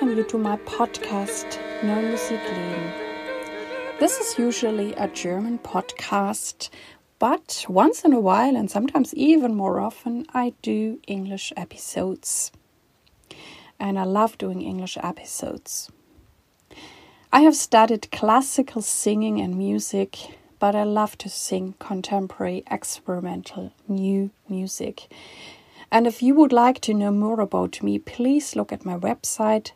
welcome you to my podcast, Neue Musikleben. This is usually a German podcast, but once in a while, and sometimes even more often, I do English episodes. And I love doing English episodes. I have studied classical singing and music, but I love to sing contemporary, experimental, new music. And if you would like to know more about me, please look at my website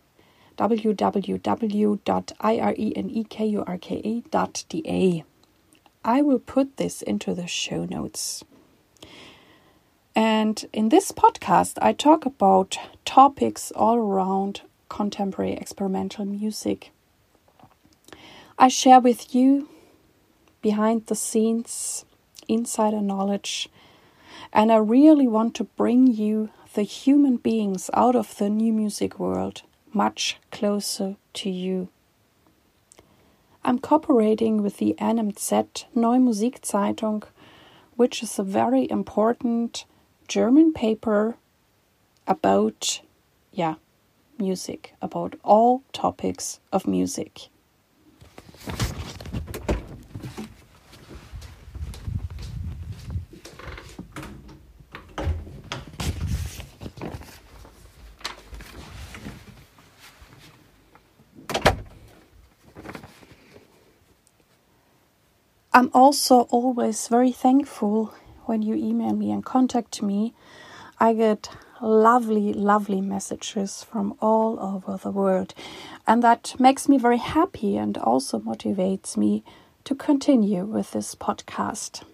www.irenekurka.de. I will put this into the show notes. And in this podcast, I talk about topics all around contemporary experimental music. I share with you behind the scenes, insider knowledge, and I really want to bring you the human beings out of the new music world much closer to you. I'm cooperating with the NMZ Neue Musikzeitung, which is a very important German paper about, yeah, music, about all topics of music. I'm also always very thankful when you email me and contact me. I get lovely, lovely messages from all over the world, and that makes me very happy and also motivates me to continue with this podcast.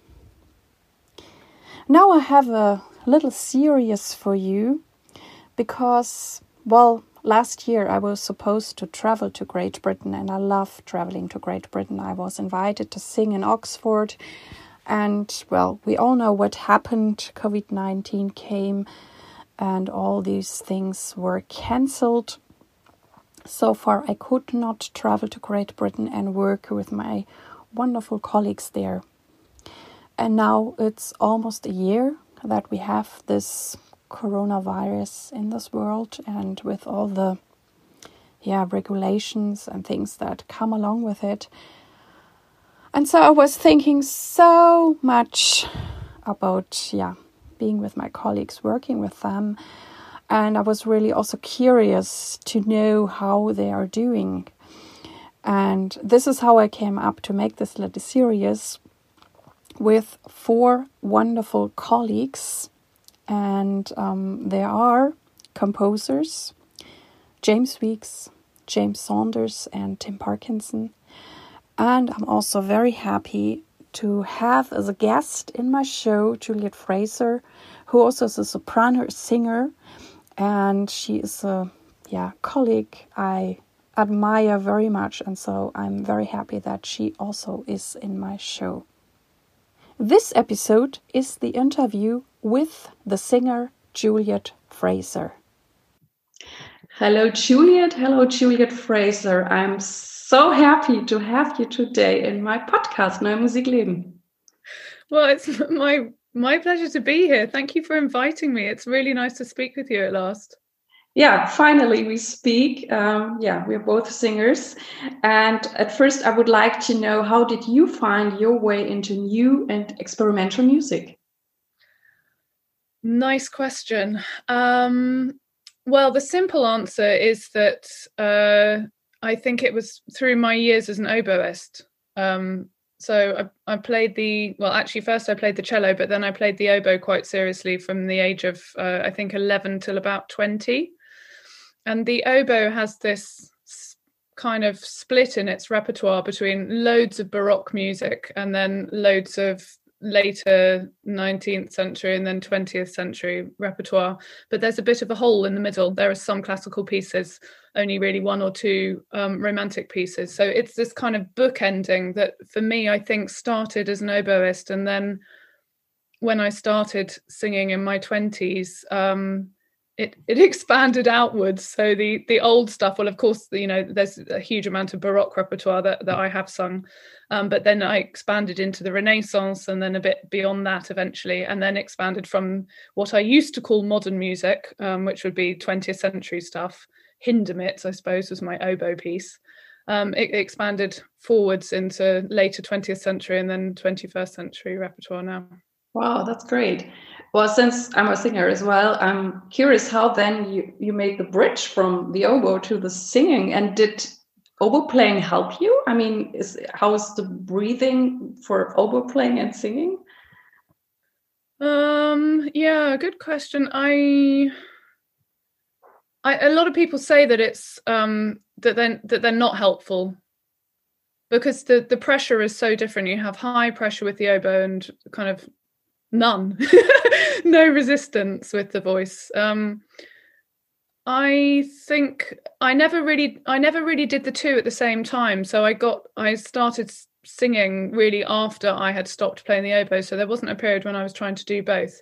Now, I have a little series for you because, well, last year I was supposed to travel to Great Britain and I love traveling to Great Britain. I was invited to sing in Oxford and well, we all know what happened. COVID 19 came and all these things were cancelled. So far, I could not travel to Great Britain and work with my wonderful colleagues there. And now it's almost a year that we have this coronavirus in this world and with all the yeah regulations and things that come along with it. And so i was thinking so much about yeah being with my colleagues working with them. And i was really also curious to know how they are doing. And this is how i came up to make this little series with four wonderful colleagues and um, there are composers James Weeks, James Saunders, and Tim Parkinson. And I'm also very happy to have as a guest in my show Juliet Fraser, who also is a soprano singer, and she is a yeah colleague I admire very much, and so I'm very happy that she also is in my show. This episode is the interview with the singer Juliet Fraser. Hello, Juliet. Hello, Juliet Fraser. I'm so happy to have you today in my podcast, Neue Musikleben. Well, it's my my pleasure to be here. Thank you for inviting me. It's really nice to speak with you at last yeah, finally we speak. Um, yeah, we're both singers. And at first, I would like to know how did you find your way into new and experimental music? Nice question. Um, well, the simple answer is that uh, I think it was through my years as an oboist. Um, so I, I, played the well, actually, first I played the cello, but then I played the oboe quite seriously from the age of uh, I think eleven till about twenty and the oboe has this kind of split in its repertoire between loads of baroque music and then loads of later 19th century and then 20th century repertoire. But there's a bit of a hole in the middle. There are some classical pieces only really one or two um, romantic pieces. So it's this kind of book ending that for me i think started as an oboist and then when i started singing in my 20s um, it it expanded outwards. So the the old stuff, well, of course, you know, there's a huge amount of Baroque repertoire that that I have sung, um, but then I expanded into the Renaissance and then a bit beyond that eventually, and then expanded from what I used to call modern music, um, which would be 20th century stuff, Hindemith, I suppose, was my oboe piece. Um, it, it expanded forwards into later 20th century and then 21st century repertoire now. Wow, that's great. Well, since I'm a singer as well, I'm curious how then you, you made the bridge from the oboe to the singing. And did oboe playing help you? I mean, is how is the breathing for oboe playing and singing? Um, yeah, good question. I, I a lot of people say that it's um that then that they're not helpful because the the pressure is so different. You have high pressure with the oboe and kind of none, no resistance with the voice. Um, I think I never really I never really did the two at the same time. So I got I started singing really after I had stopped playing the oboe. So there wasn't a period when I was trying to do both.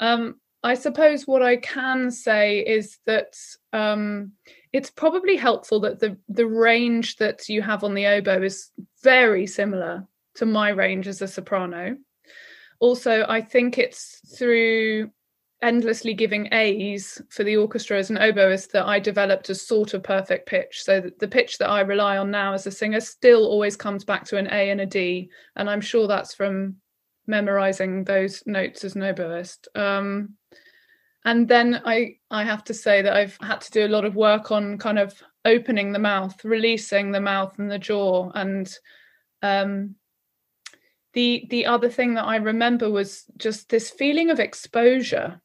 Um, I suppose what I can say is that um, it's probably helpful that the the range that you have on the oboe is very similar to my range as a soprano. Also, I think it's through endlessly giving A's for the orchestra as an oboist that I developed a sort of perfect pitch. So the pitch that I rely on now as a singer still always comes back to an A and a D, and I'm sure that's from memorizing those notes as an oboist. Um, and then I I have to say that I've had to do a lot of work on kind of opening the mouth, releasing the mouth and the jaw, and um, the the other thing that I remember was just this feeling of exposure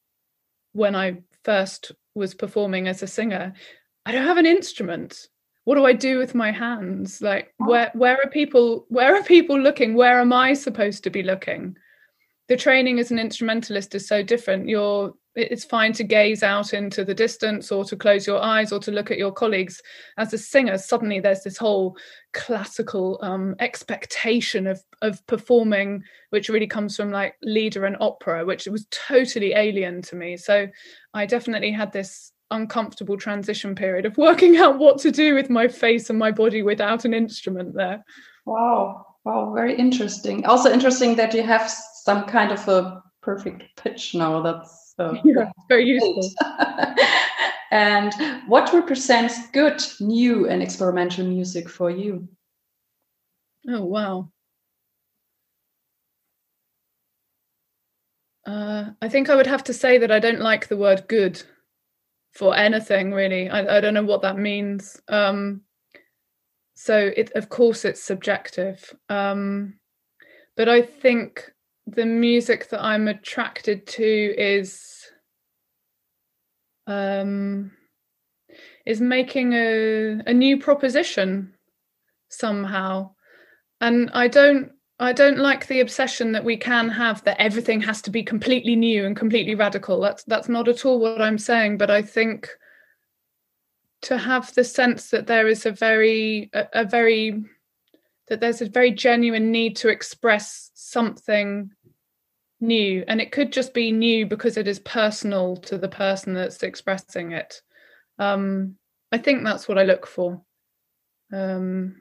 when I first was performing as a singer. I don't have an instrument. What do I do with my hands? Like oh. where where are people where are people looking? Where am I supposed to be looking? The training as an instrumentalist is so different. You're it's fine to gaze out into the distance or to close your eyes or to look at your colleagues. As a singer suddenly there's this whole classical um, expectation of of performing which really comes from like lieder and opera which was totally alien to me. So i definitely had this uncomfortable transition period of working out what to do with my face and my body without an instrument there. Wow. Wow. Very interesting. Also interesting that you have some kind of a perfect pitch now. That's so yeah, very useful. and what represents good, new, and experimental music for you? Oh wow. Uh, I think I would have to say that I don't like the word good for anything really. I, I don't know what that means. Um, so it, of course, it's subjective. Um, but I think the music that I'm attracted to is um is making a a new proposition somehow. And I don't I don't like the obsession that we can have that everything has to be completely new and completely radical. That's that's not at all what I'm saying but I think to have the sense that there is a very a, a very that there's a very genuine need to express something new. And it could just be new because it is personal to the person that's expressing it. Um, i think that's what i look for. Um,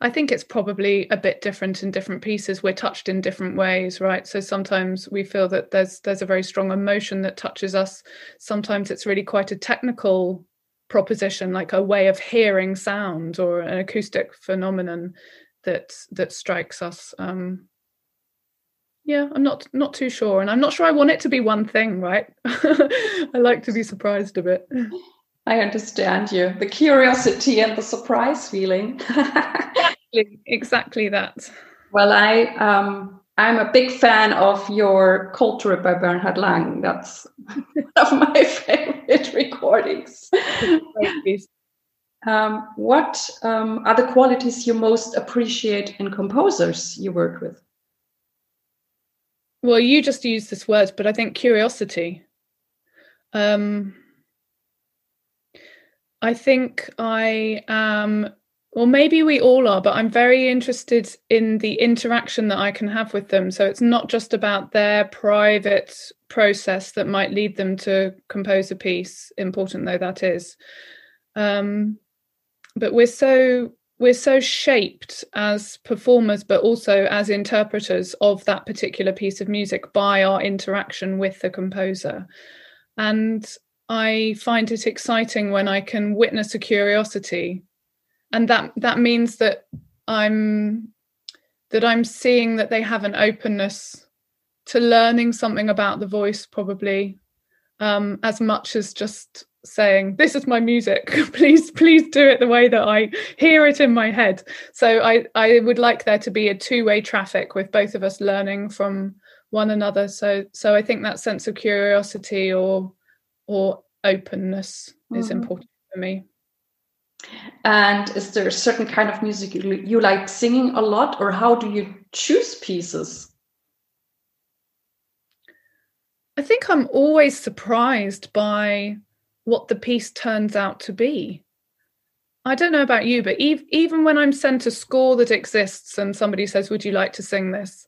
i think it's probably a bit different in different pieces. We're touched in different ways right? So sometimes we feel that there's there's a very strong emotion that touches us. Sometimes it's really quite a technical proposition like a way of hearing sound or an acoustic phenomenon that that strikes us um yeah i'm not not too sure and i'm not sure i want it to be one thing right? I like to be surprised a bit. I understand you. The curiosity and the surprise feeling. Exactly, exactly that. Well i um I'm a big fan of your Trip by Bernhard Lang. That's one of my favorite recordings. um, what um, are the qualities you most appreciate in composers you work with? Well, you just used this word, but I think curiosity. Um, I think I am well, maybe we all are, but I'm very interested in the interaction that I can have with them. So it's not just about their private process that might lead them to compose a piece, important though that is. Um, but we're so we're so shaped as performers but also as interpreters of that particular piece of music by our interaction with the composer and I find it exciting when I can witness a curiosity, and that that means that I'm that I'm seeing that they have an openness to learning something about the voice, probably um, as much as just saying this is my music. Please please do it the way that i hear it in my head. So i i would like there to be a two-way traffic with both of us learning from one another. So so i think that sense of curiosity or or openness mm-hmm. is important for me and is there a certain kind of music you, you like singing a lot or how do you choose pieces I think I'm always surprised by what the piece turns out to be. I don't know about you, but ev- even when I'm sent a score that exists and somebody says, Would you like to sing this?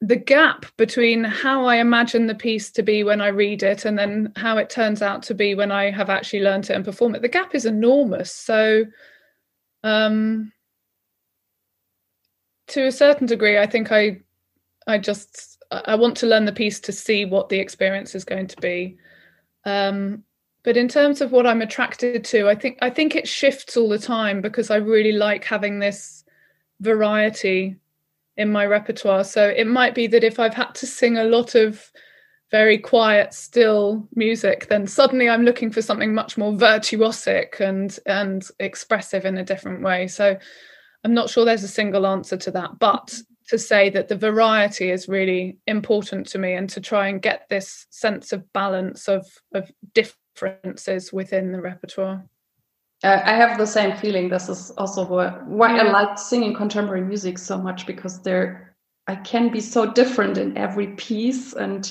The gap between how I imagine the piece to be when I read it and then how it turns out to be when I have actually learned it and perform it, the gap is enormous. So, um, to a certain degree, I think I, I just I want to learn the piece to see what the experience is going to be. Um, but in terms of what i'm attracted to i think i think it shifts all the time because i really like having this variety in my repertoire so it might be that if i've had to sing a lot of very quiet still music then suddenly i'm looking for something much more virtuosic and and expressive in a different way so i'm not sure there's a single answer to that but to say that the variety is really important to me and to try and get this sense of balance of of differences within the repertoire. I have the same feeling. This is also why yeah. I like singing contemporary music so much because there I can be so different in every piece and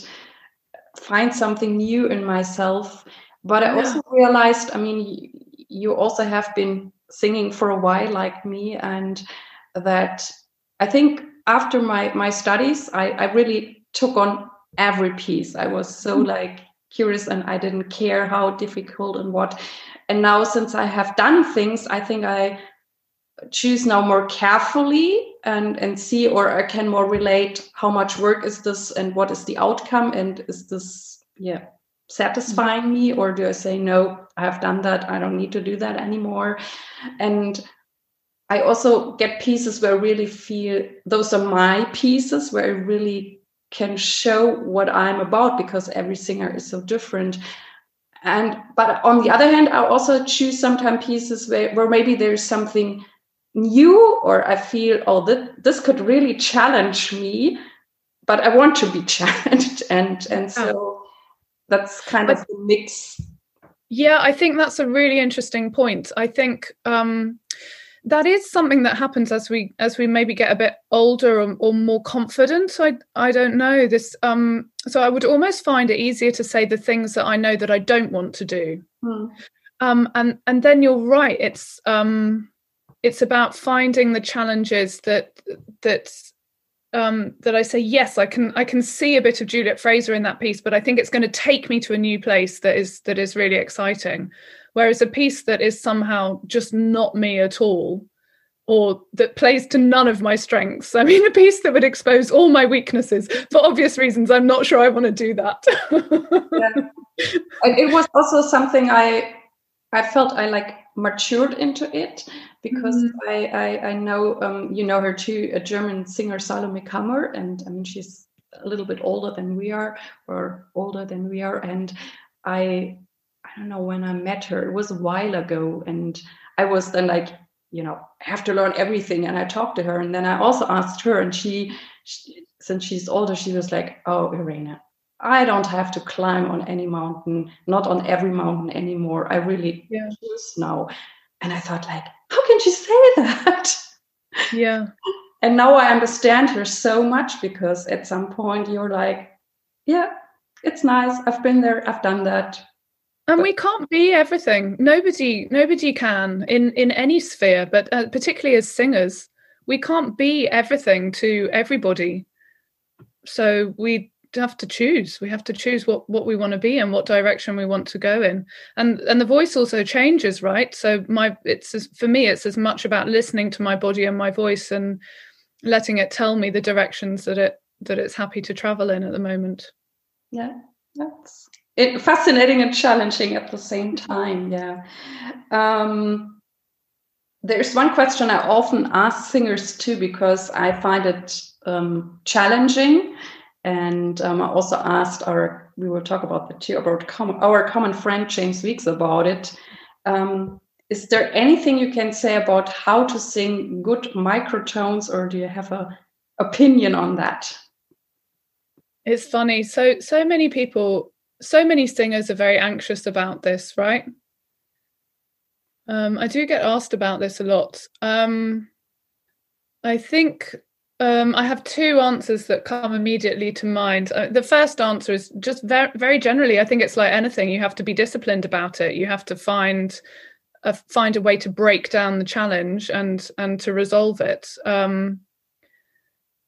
find something new in myself. But I also realized, I mean, you also have been singing for a while, like me, and that I think after my my studies, I, I really took on every piece. I was so mm. like curious and I didn't care how difficult and what. And now, since I have done things, I think I choose now more carefully and and see or I can more relate how much work is this and what is the outcome and is this yeah satisfying mm-hmm. me or do I say no I have done that I don't need to do that anymore and I also get pieces where I really feel those are my pieces where I really can show what I'm about because every singer is so different. And but on the other hand, I also choose sometimes pieces where, where maybe there's something new or I feel, oh, that this could really challenge me, but I want to be challenged. And and so that's kind of the mix. Yeah, I think that's a really interesting point. I think um that is something that happens as we as we maybe get a bit older or, or, more confident i i don't know this um so i would almost find it easier to say the things that i know that i don't want to do mm. um and and then you're right it's um it's about finding the challenges that that um that i say yes i can i can see a bit of juliet fraser in that piece but i think it's going to take me to a new place that is that is really exciting Whereas a piece that is somehow just not me at all, or that plays to none of my strengths. I mean, a piece that would expose all my weaknesses for obvious reasons. I'm not sure I want to do that. yeah. It was also something I I felt I like matured into it because mm I, I, I know um, you know her too, a German singer Salome Kammer, and I mean she's a little bit older than we are, or older than we are, and I I don't know when I met her. It was a while ago, and I was then like, you know, have to learn everything. And I talked to her, and then I also asked her, and she, she since she's older, she was like, "Oh, Irena, I don't have to climb on any mountain, not on every mountain anymore. I really yeah. choose now." And I thought, like, how can she say that? Yeah. and now I understand her so much because at some point you're like, yeah, it's nice. I've been there. I've done that and we can't be everything. Nobody nobody can in in any sphere but uh, particularly as singers we can't be everything to everybody. So we have to choose. We have to choose what what we want to be and what direction we want to go in. And and the voice also changes right? So my it's as, for me it's as much about listening to my body and my voice and letting it tell me the directions that it that it's happy to travel in at the moment. Yeah that's it, fascinating and challenging at the same time. Yeah. Um, there's one question I often ask singers too because I find it um, challenging, and um, I also asked our we will talk about the two about com- our common friend James Weeks about it. Um, is there anything you can say about how to sing good microtones, or do you have a opinion on that? It's funny. So so many people, so many singers are very anxious about this, right? Um, I do get asked about this a lot. Um, I think um, I have two answers that come immediately to mind. Uh, the first answer is just very, very generally. I think it's like anything; you have to be disciplined about it. You have to find a, find a way to break down the challenge and and to resolve it. Um,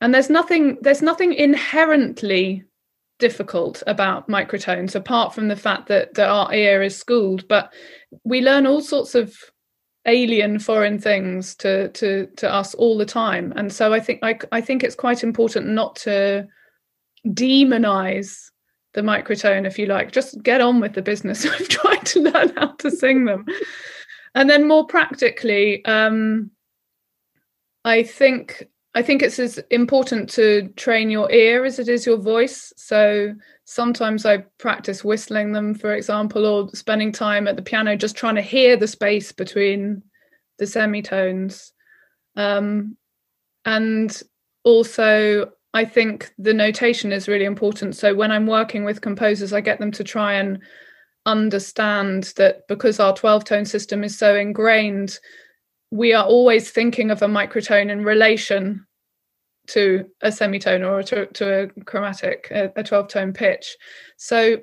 and there's nothing there's nothing inherently difficult about microtones apart from the fact that, that our ear is schooled. But we learn all sorts of alien foreign things to to to us all the time. And so i think i, I think it's quite important not to demonize the microtone if you like. Just get on with the business of trying to learn how to sing them. And then more practically um i think I think it's as important to train your ear as it is your voice. So sometimes I practice whistling them, for example, or spending time at the piano just trying to hear the space between the semitones. Um, and also, I think the notation is really important. So when I'm working with composers, I get them to try and understand that because our 12 tone system is so ingrained we are always thinking of a microtone in relation to a semitone or to, to a chromatic, a, a 12 tone pitch. So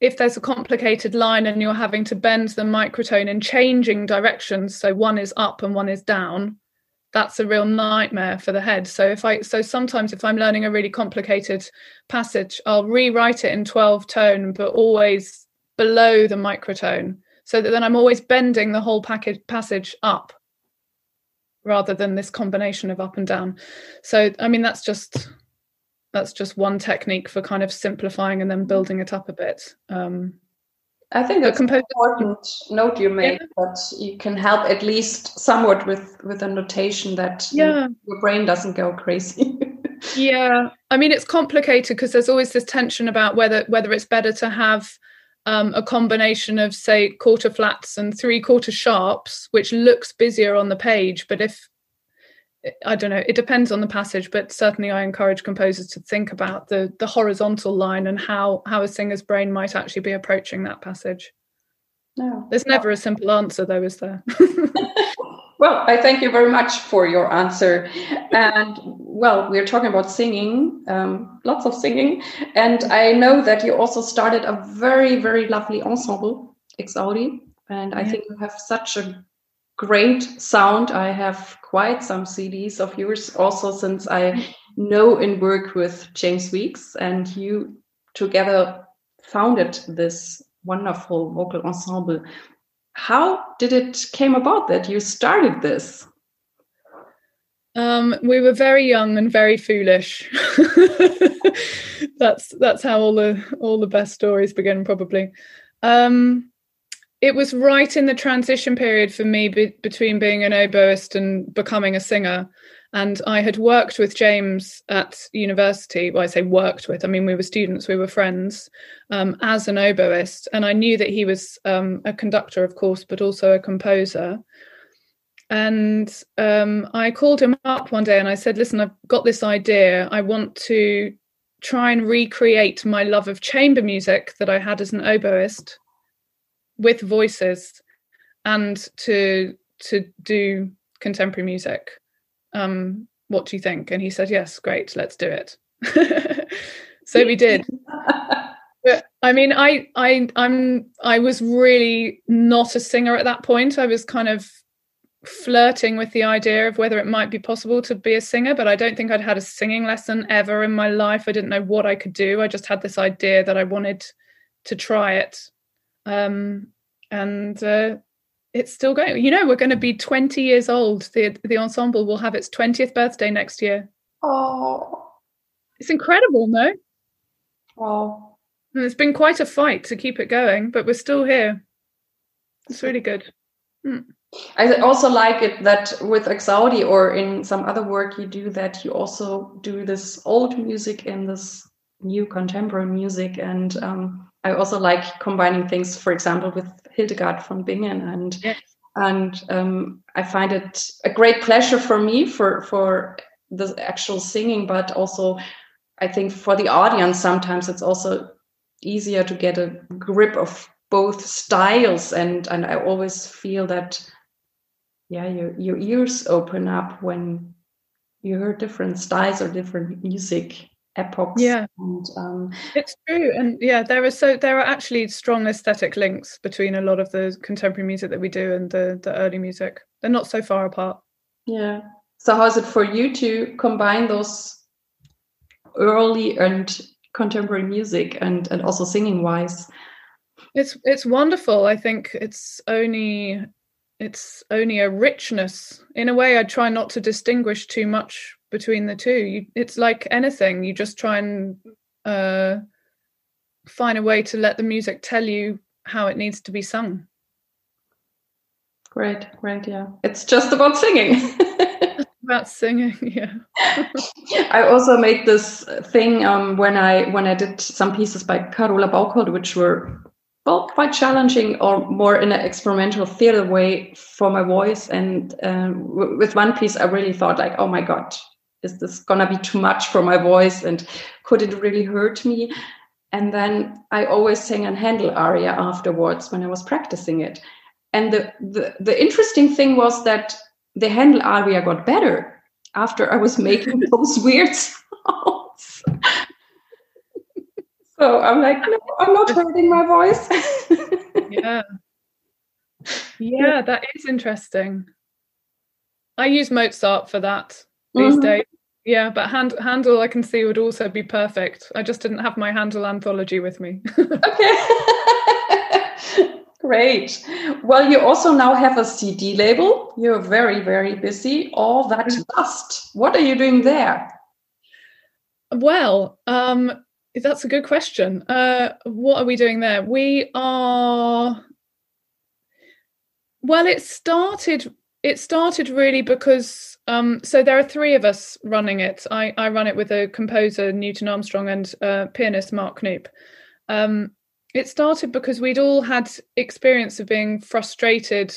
if there's a complicated line and you're having to bend the microtone in changing directions, so one is up and one is down, that's a real nightmare for the head. So if I so sometimes if I'm learning a really complicated passage, I'll rewrite it in 12 tone, but always below the microtone. So that then I'm always bending the whole package passage up rather than this combination of up and down so i mean that's just that's just one technique for kind of simplifying and then building it up a bit um, I think that's an important note you made yeah. that you can help at least somewhat with with a notation that yeah. your brain doesn't go crazy. yeah, I mean it's complicated because there's always this tension about whether whether it's better to have um, a combination of say quarter flats and three quarter sharps which looks busier on the page but if i don't know it depends on the passage but certainly i encourage composers to think about the the horizontal line and how how a singer's brain might actually be approaching that passage. No. There's never a simple answer though is there Well, I thank you very much for your answer. And well, we're talking about singing, um, lots of singing. And I know that you also started a very, very lovely ensemble, Exaudi. And I yeah. think you have such a great sound. I have quite some CDs of yours also since I know and work with James Weeks and you together founded this wonderful vocal ensemble how did it came about that you started this? Um, we were very young and very foolish. That's that's how all the all the best stories begin probably. Um, it was right in the transition period for me be- between being an oboist and becoming a singer and I had worked with James at university. Well, I say worked with, I mean, we were students, we were friends um, as an oboist. And I knew that he was um, a conductor, of course, but also a composer. And um, I called him up one day and I said, Listen, I've got this idea. I want to try and recreate my love of chamber music that I had as an oboist with voices and to to do contemporary music um, what do you think? And he said, yes, great, let's do it. so we did. but I mean, I, I, I'm, I was really not a singer at that point. I was kind of flirting with the idea of whether it might be possible to be a singer, but I don't think I'd had a singing lesson ever in my life. I didn't know what I could do. I just had this idea that I wanted to try it. Um, and uh, it's still going. You know, we're going to be 20 years old. The the ensemble will have its 20th birthday next year. Oh. It's incredible, no? Wow. And it's been quite a fight to keep it going, but we're still here. It's really good. Mm. I also like it that with Exaudi or in some other work you do that you also do this old music and this new contemporary music. And um, I also like combining things, for example, with Hildegard von Bingen. And yes. and um, I find it a great pleasure for me for for the actual singing, but also I think for the audience sometimes it's also easier to get a grip of both styles and and I always feel that yeah your your ears open up when you hear different styles or different music epochs yeah. and um, it's true and yeah there are so there are actually strong aesthetic links between a lot of the contemporary music that we do and the the early music. They're not so far apart. Yeah. So how is it for you to combine those early and contemporary music and and also singing wise? It's it's wonderful. I think it's only it's only a richness. In a way i try not to distinguish too much between the two. You, it's like anything you just try and uh, find a way to let the music tell you how it needs to be sung. Great great yeah. It's just about singing. About singing yeah. I also made this thing um, when i when i did some pieces by Carola Bauckholt which were well, quite challenging or more in an experimental theater way for my voice. And uh, with one piece, I really thought like, oh my God, is this gonna be too much for my voice? And could it really hurt me? And then I always sang a Handel aria afterwards when I was practicing it. And the, the, the interesting thing was that the Handel aria got better after I was making those weird sounds. So I'm like, no, I'm not hurting my voice. yeah. Yeah, that is interesting. I use Mozart for that these mm-hmm. days. Yeah, but Hand- Handel I can see would also be perfect. I just didn't have my Handel anthology with me. okay. Great. Well, you also now have a CD label. You're very, very busy. All that mm-hmm. dust. What are you doing there? Well, um, that's a good question. Uh, what are we doing there? We are. Well, it started. It started really because um, so there are three of us running it. I, I run it with a composer Newton Armstrong and uh, pianist Mark Knoop. Um, it started because we'd all had experience of being frustrated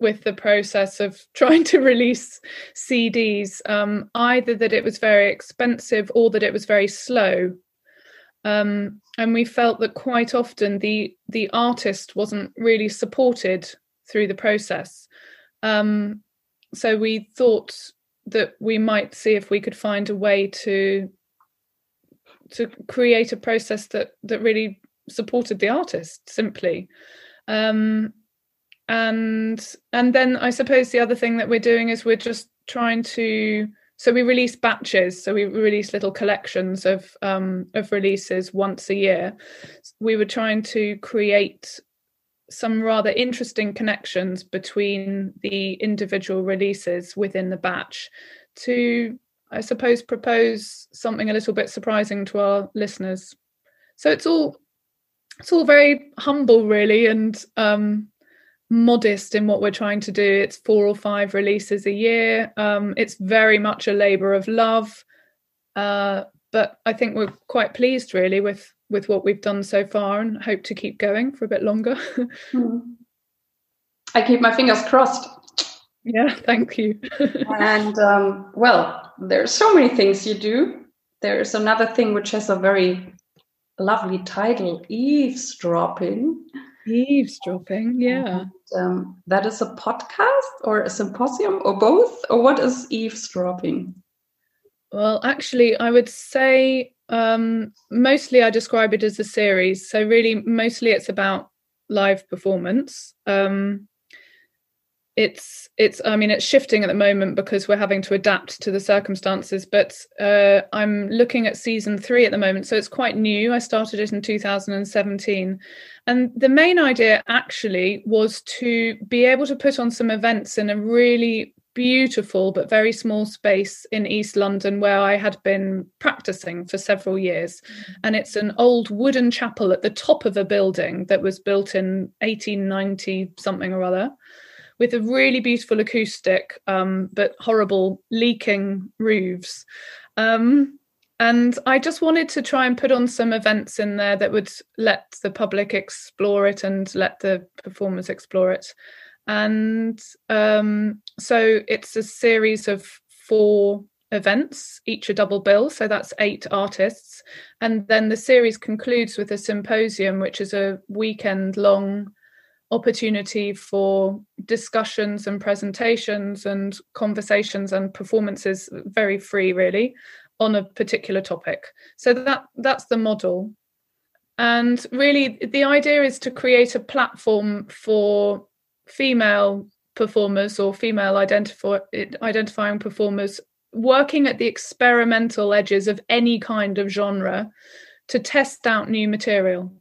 with the process of trying to release CDs, um, either that it was very expensive or that it was very slow. Um, and we felt that quite often the the artist wasn't really supported through the process. Um, so we thought that we might see if we could find a way to to create a process that that really supported the artist simply. Um, and and then i suppose the other thing that we're doing is we're just trying to so we release batches. So we release little collections of um, of releases once a year. We were trying to create some rather interesting connections between the individual releases within the batch to i suppose propose something a little bit surprising to our listeners so it's all it's all very humble really and um, modest in what we're trying to do. It's four or five releases a year. Um, it's very much a labor of love, uh, but I think we're quite pleased really with with what we've done so far, and hope to keep going for a bit longer. Hmm. I keep my fingers crossed. Yeah, thank you. and um, well, there's so many things you do. There's another thing which has a very lovely title, eavesdropping. Eavesdropping, yeah. And, um, that is a podcast or a symposium or both? Or what is eavesdropping? Well, actually, I would say um, mostly I describe it as a series. So, really, mostly it's about live performance. Um, it's it's i mean it's shifting at the moment because we're having to adapt to the circumstances but uh, i'm looking at season three at the moment so it's quite new i started it in 2017 and the main idea actually was to be able to put on some events in a really beautiful but very small space in East London where I had been practicing for several years. Mm-hmm. And it's an old wooden chapel at the top of a building that was built in 1890 something or other with a really beautiful acoustic, um, but horrible leaking roofs. Um, and I just wanted to try and put on some events in there that would let the public explore it and let the performers explore it. And um, so it's a series of four events, each a double bill. So that's eight artists. And then the series concludes with a symposium, which is a weekend long opportunity for discussions and presentations and conversations and performances very free really on a particular topic so that that's the model and really the idea is to create a platform for female performers or female identify, identifying performers working at the experimental edges of any kind of genre to test out new material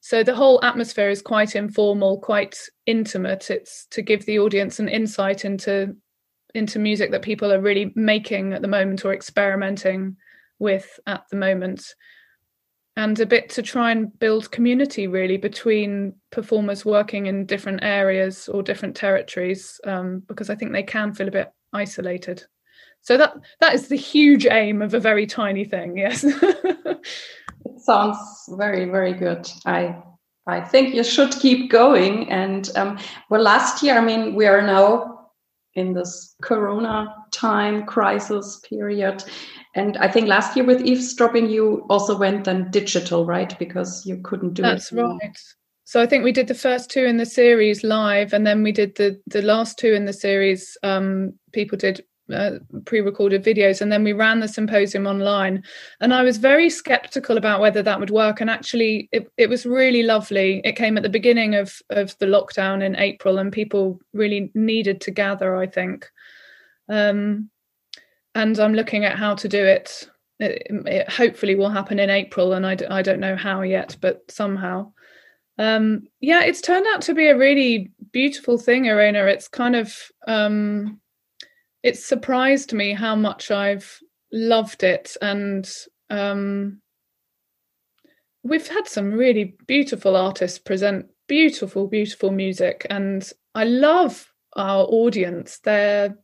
so the whole atmosphere is quite informal, quite intimate. It's to give the audience an insight into into music that people are really making at the moment or experimenting with at the moment. And a bit to try and build community really between performers working in different areas or different territories, um, because I think they can feel a bit isolated. So that that is the huge aim of a very tiny thing, yes. It sounds very very good i i think you should keep going and um, well last year i mean we are now in this corona time crisis period and i think last year with eavesdropping you also went then digital right? Because you couldn't do that's it that's right. So i think we did the first two in the series live and then we did the the last two in the series um, people did uh, pre-recorded videos and then we ran the symposium online. And i was very skeptical about whether that would work and actually it, it was really lovely. It came at the beginning of of the lockdown in april and people really needed to gather i think. Um, and i'm looking at how to do it. It, it hopefully will happen in april and I d- I don't know how yet but somehow. Um, yeah it's turned out to be a really beautiful thing Irene it's kind of um, it surprised me how much I've loved it and um, we've had some really beautiful artists present beautiful beautiful music and I love our audience. They're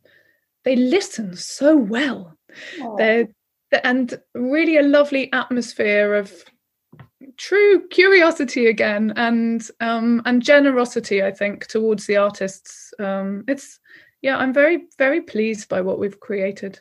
they listen so well oh. they're and really a lovely atmosphere of true curiosity again and um and generosity i think towards the artists um it's yeah, I'm very, very pleased by what we've created.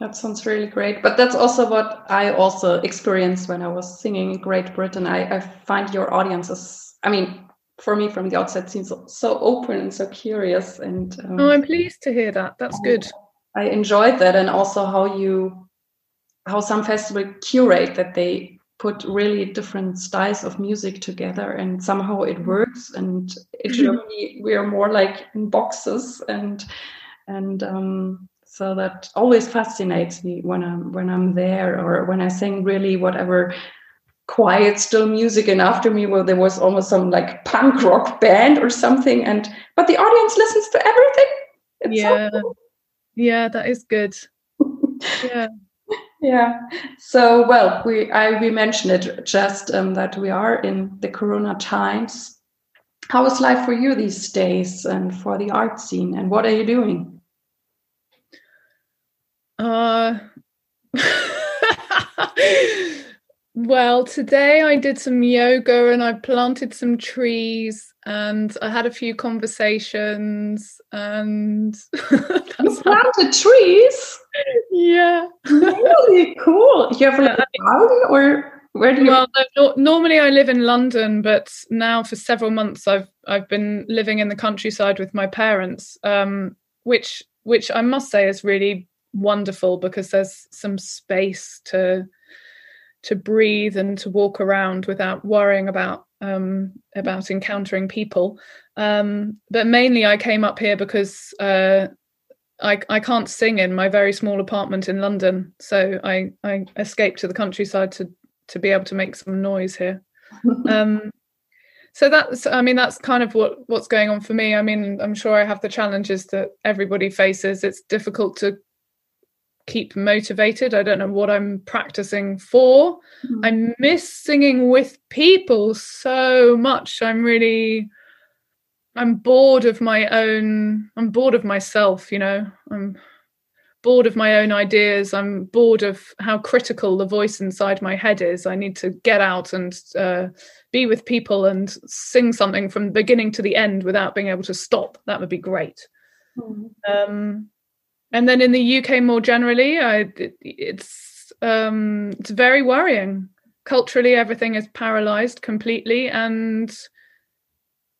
That sounds really great. But that's also what I also experienced when I was singing in Great Britain. I, I find your audiences, I mean, for me from the outside seems so, open and so curious. And um, oh, I'm pleased to hear that. That's good. I enjoyed that, and also how you, how some festival curate that they put really different styles of music together and somehow it works and in mm-hmm. germany we are more like in boxes and and um, so that always fascinates me when i'm when i'm there or when i sing really whatever quiet still music and after me well there was almost some like punk rock band or something and but the audience listens to everything. It's yeah. so cool. yeah that is good. Yeah. Yeah. So well we i we mentioned it just um, that we are in the corona times. How is life for you these days and for the art scene and what are you doing? Uh well today i did some yoga and i planted some trees and i had a few conversations and you planted trees yeah. really cool. You have like a garden or where do you Well, no, normally I live in London, but now for several months I've I've been living in the countryside with my parents, um, which which I must say is really wonderful because there's some space to to breathe and to walk around without worrying about um, about encountering people. Um, but mainly, I came up here because uh, I, I can't sing in my very small apartment in London, so I, I escaped to the countryside to to be able to make some noise here. um, so that's i mean that's kind of what what's going on for me i mean i'm sure i have the challenges that everybody faces it's difficult to keep motivated. I don't know what i'm practicing for. Mm-hmm. i miss singing with people so much. I'm really i'm bored of my own i'm bored of myself you know? I'm bored of my own ideas. I'm bored of how critical the voice inside my head is. I need to get out and uh, be with people and sing something from the beginning to the end without being able to stop. That would be great. Mm. um, and then in the uk more generally I, it, it's um, it's very worrying. Culturally everything is paralyzed completely and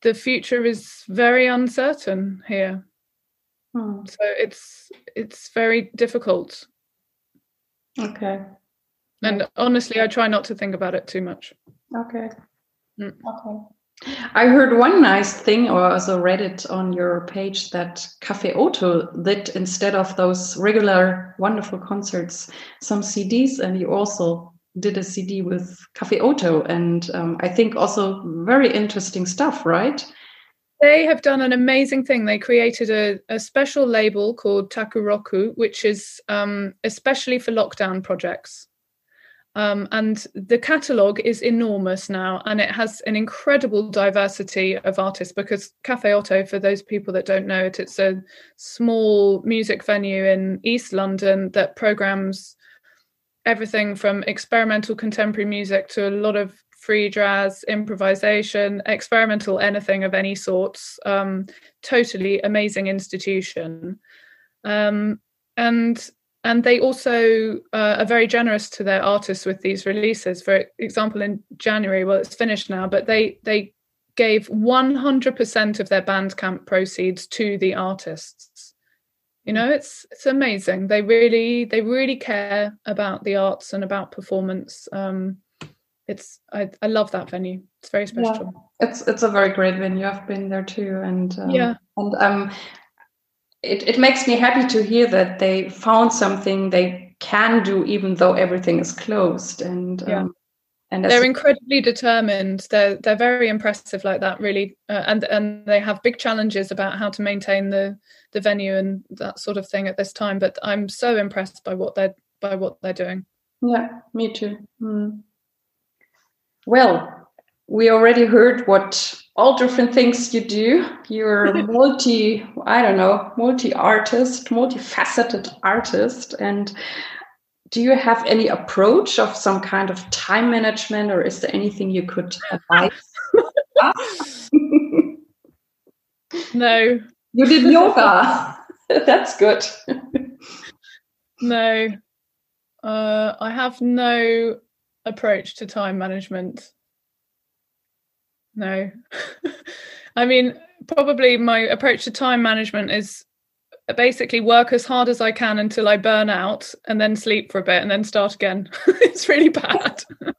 the future is very uncertain here. Hmm. so it's it's very difficult. Okay. And honestly i try not to think about it too much. Okay. Mm. okay I heard one nice thing, or also read it on your page, that Cafe Oto did instead of those regular wonderful concerts, some CDs, and you also did a CD with Cafe Oto, and um, I think also very interesting stuff, right? They have done an amazing thing. They created a, a special label called Takuroku, which is um, especially for lockdown projects. Um, and the catalogue is enormous now, and it has an incredible diversity of artists because Cafe Oto, for those people that don't know it, it's a small music venue in East London that programs everything from experimental contemporary music to a lot of free jazz, improvisation, experimental anything of any sorts. Um, totally amazing institution. Um, and and they also uh, are very generous to their artists with these releases. For example, in January, well, it's finished now, but they they gave 100% of their Bandcamp proceeds to the artists. You know it's it's amazing. They really they really care about the arts and about performance. Um it's i i love that venue. It's very special. Yeah. it's it's a very great venue. I've been there too and um, yeah. and um it, it makes me happy to hear that they found something they can do even though everything is closed and yeah. um, and they're incredibly determined they're they're very impressive like that really uh, and and they have big challenges about how to maintain the the venue and that sort of thing at this time but i'm so impressed by what they're by what they're doing yeah me too mm. well we already heard what all different things you do. You're multi i don't know multi artist multifaceted artist. And do you have any approach of some kind of time management or is there anything you could advise? No. You did yoga. That's good. No. Uh, i have no approach to time management no i mean probably my approach to time management is basically work as hard as I can until I burn out and then sleep for a bit and then start again. it's really bad.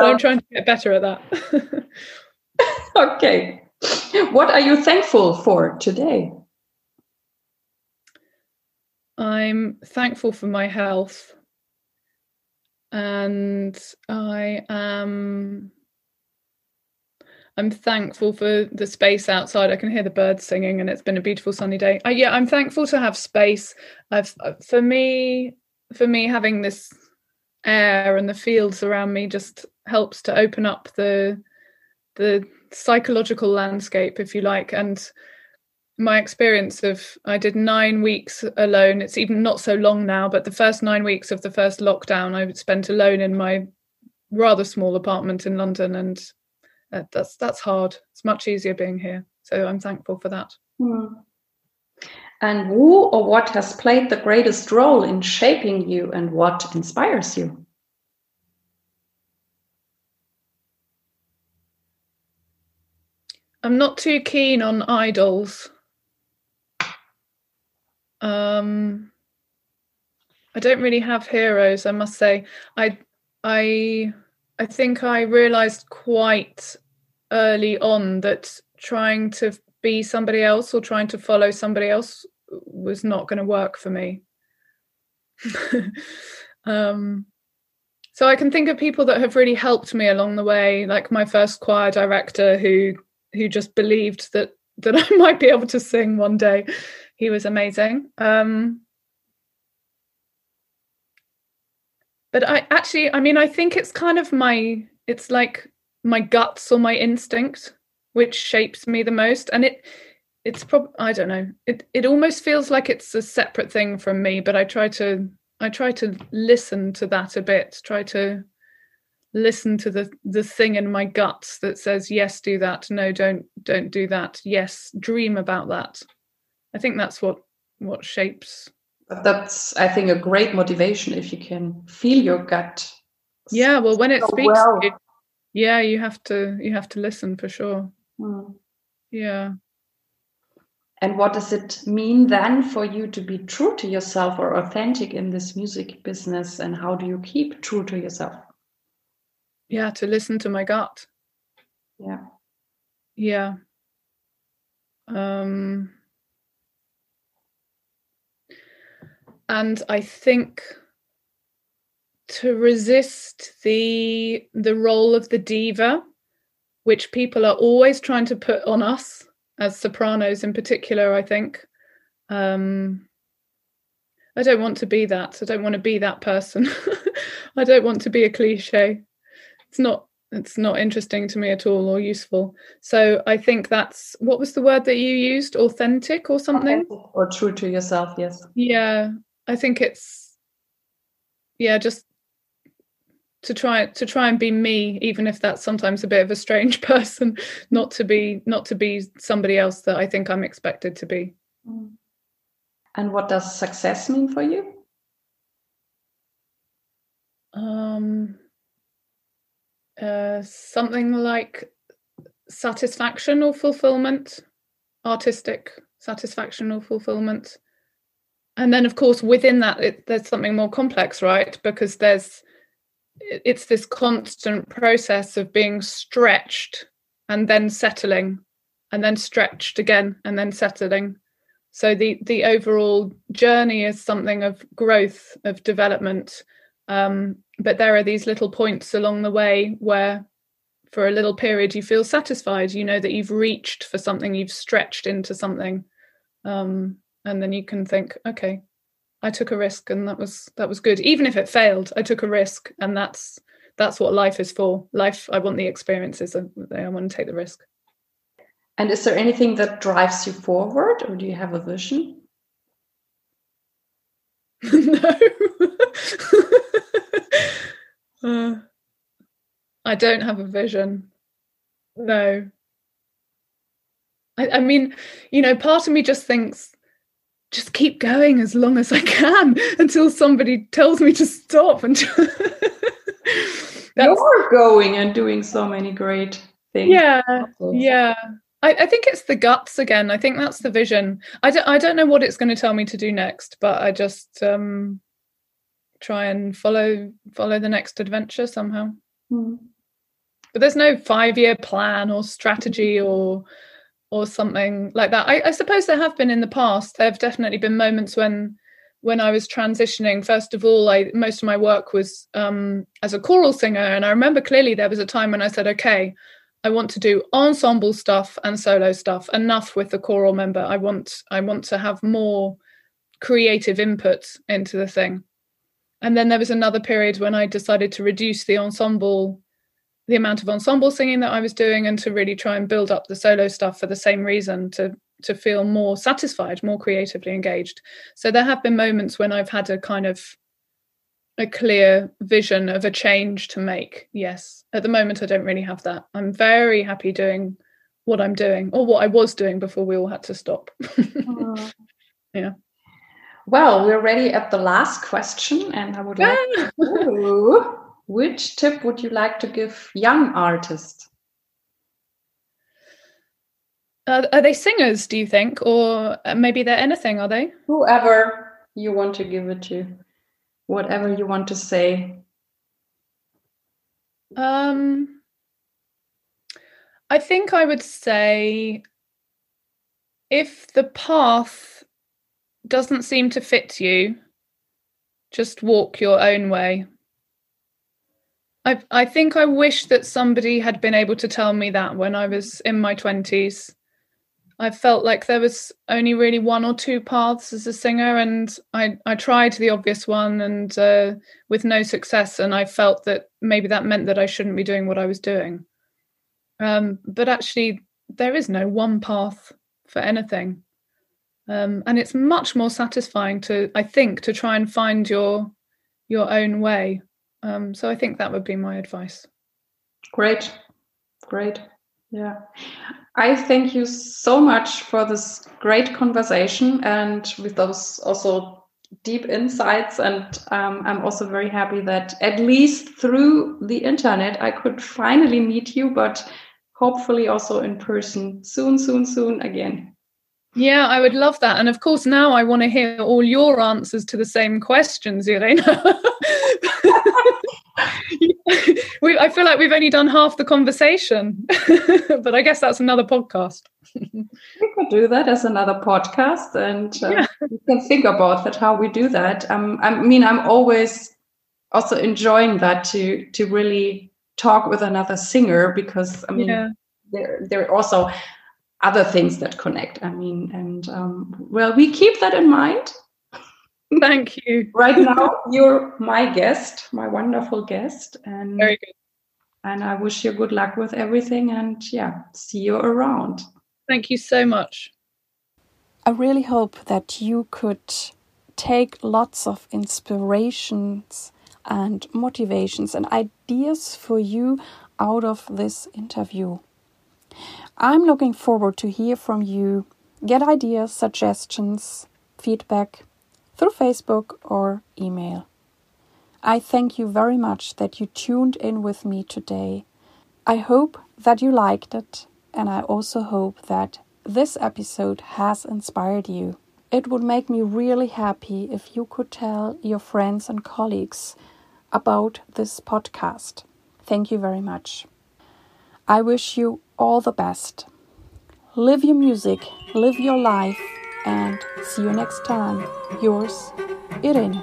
I'm trying to get better at that. okay. What are you thankful for today? I'm thankful for my health. And I am I'm thankful for the space outside. I can hear the birds singing, and it's been a beautiful sunny day. Uh, yeah, I'm thankful to have space. I've for me, for me, having this air and the fields around me just helps to open up the the psychological landscape, if you like. And my experience of I did nine weeks alone. It's even not so long now, but the first nine weeks of the first lockdown, I spent alone in my rather small apartment in London, and uh, that's that's hard. It's much easier being here. So I'm thankful for that. Hmm. And who or what has played the greatest role in shaping you and what inspires you? I'm not too keen on idols. Um, I don't really have heroes, I must say. I I I think I realized quite early on that trying to be somebody else or trying to follow somebody else was not going to work for me. um, so I can think of people that have really helped me along the way, like my first choir director who who just believed that that I might be able to sing one day. He was amazing. Um, but I actually, I mean, I think it's kind of my, it's like my guts or my instinct which shapes me the most, and it, it's probably I don't know. It it almost feels like it's a separate thing from me, but I try to I try to listen to that a bit. Try to listen to the the thing in my guts that says yes do that no don't don't do that yes dream about that i think that's what what shapes that's i think a great motivation if you can feel your gut yeah well when it so speaks well. you, yeah you have to you have to listen for sure. Mm. yeah. And what does it mean then for you to be true to yourself or authentic in this music business and how do you keep true to yourself? Yeah to listen to my gut. Yeah. Yeah. Um and i think to resist the the role of the diva which people are always trying to put on us as sopranos in particular i think um i don't want to be that. I don't want to be that person. I don't want to be a cliche. It's not it's not interesting to me at all or useful. So i think that's what was the word that you used? Authentic or something? Authentic or true to yourself yes. Yeah i think it's yeah just to try to try and be me even if that's sometimes a bit of a strange person not to be not to be somebody else that i think i'm expected to be mm. and what does success mean for you um uh, something like satisfaction or fulfillment, artistic satisfaction or fulfillment. And then, of course, within that, it, there's something more complex, right? Because there's it's this constant process of being stretched and then settling, and then stretched again and then settling. So the the overall journey is something of growth, of development, um, but there are these little points along the way where for a little period you feel satisfied you know that you've reached for something you've stretched into something um, and then you can think okay i took a risk and that was that was good. Even if it failed i took a risk and that's that's what life is for. Life i want the experiences and i want to take the risk. And is there anything that drives you forward or do you have a vision? No. Uh, I don't have a vision. No. I, I mean, you know, part of me just thinks, just keep going as long as I can until somebody tells me to stop. And you're going and doing so many great things. Yeah, yeah. I, I, think it's the guts again. I think that's the vision. I don't, I don't know what it's going to tell me to do next, but I just um, try and follow follow the next adventure somehow. Mm. But there's no five year plan or strategy or or something like that. I, I suppose there have been in the past. There have definitely been moments when when I was transitioning, first of all, I most of my work was um, as a choral singer, and I remember clearly there was a time when I said, "Okay, I want to do ensemble stuff and solo stuff. Enough with the choral member. I want I want to have more creative input into the thing." And then there was another period when I decided to reduce the ensemble, the amount of ensemble singing that I was doing, and to really try and build up the solo stuff for the same reason to to feel more satisfied, more creatively engaged. So there have been moments when I've had a kind of a clear vision of a change to make. Yes. At the moment I don't really have that. I'm very happy doing what I'm doing or what I was doing before we all had to stop. yeah. Well, we're ready at the last question, and I would like to which tip would you like to give young artists? Uh, are they singers, do you think? Or uh, maybe they're anything, are they? Whoever you want to give it to, whatever you want to say. Um, I think I would say if the path doesn't seem to fit you, just walk your own way. I I think I wish that somebody had been able to tell me that when I was in my twenties. I felt like there was only really one or two paths as a singer, and I I tried the obvious one, and uh, with no success. And I felt that maybe that meant that I shouldn't be doing what I was doing. Um, but actually, there is no one path for anything, um, and it's much more satisfying to I think to try and find your your own way. Um, so I think that would be my advice. Great, great. Yeah. I thank you so much for this great conversation and with those also deep insights. And um, I'm also very happy that at least through the internet, I could finally meet you, but hopefully also in person soon, soon, soon again. Yeah, I would love that. And of course, now I want to hear all your answers to the same questions, Irene. we, I feel like we've only done half the conversation, but I guess that's another podcast. we could do that as another podcast, and uh, yeah. we can think about that how we do that. Um, I mean, I'm always also enjoying that to to really talk with another singer because I mean, yeah. there there are also other things that connect. I mean, and um, well, we keep that in mind Thank you. right now, you're my guest, my wonderful guest, and very good. And I wish you good luck with everything, and yeah, see you around. Thank you so much. I really hope that you could take lots of inspirations and motivations and ideas for you out of this interview. I'm looking forward to hear from you. Get ideas, suggestions, feedback through Facebook or email. I thank you very much that you tuned in with me today. I hope that you liked it, and I also hope that this episode has inspired you. It would make me really happy if you could tell your friends and colleagues about this podcast. Thank you very much. I wish you all the best. Live your music, live your life and see you next time. Yours, Irene.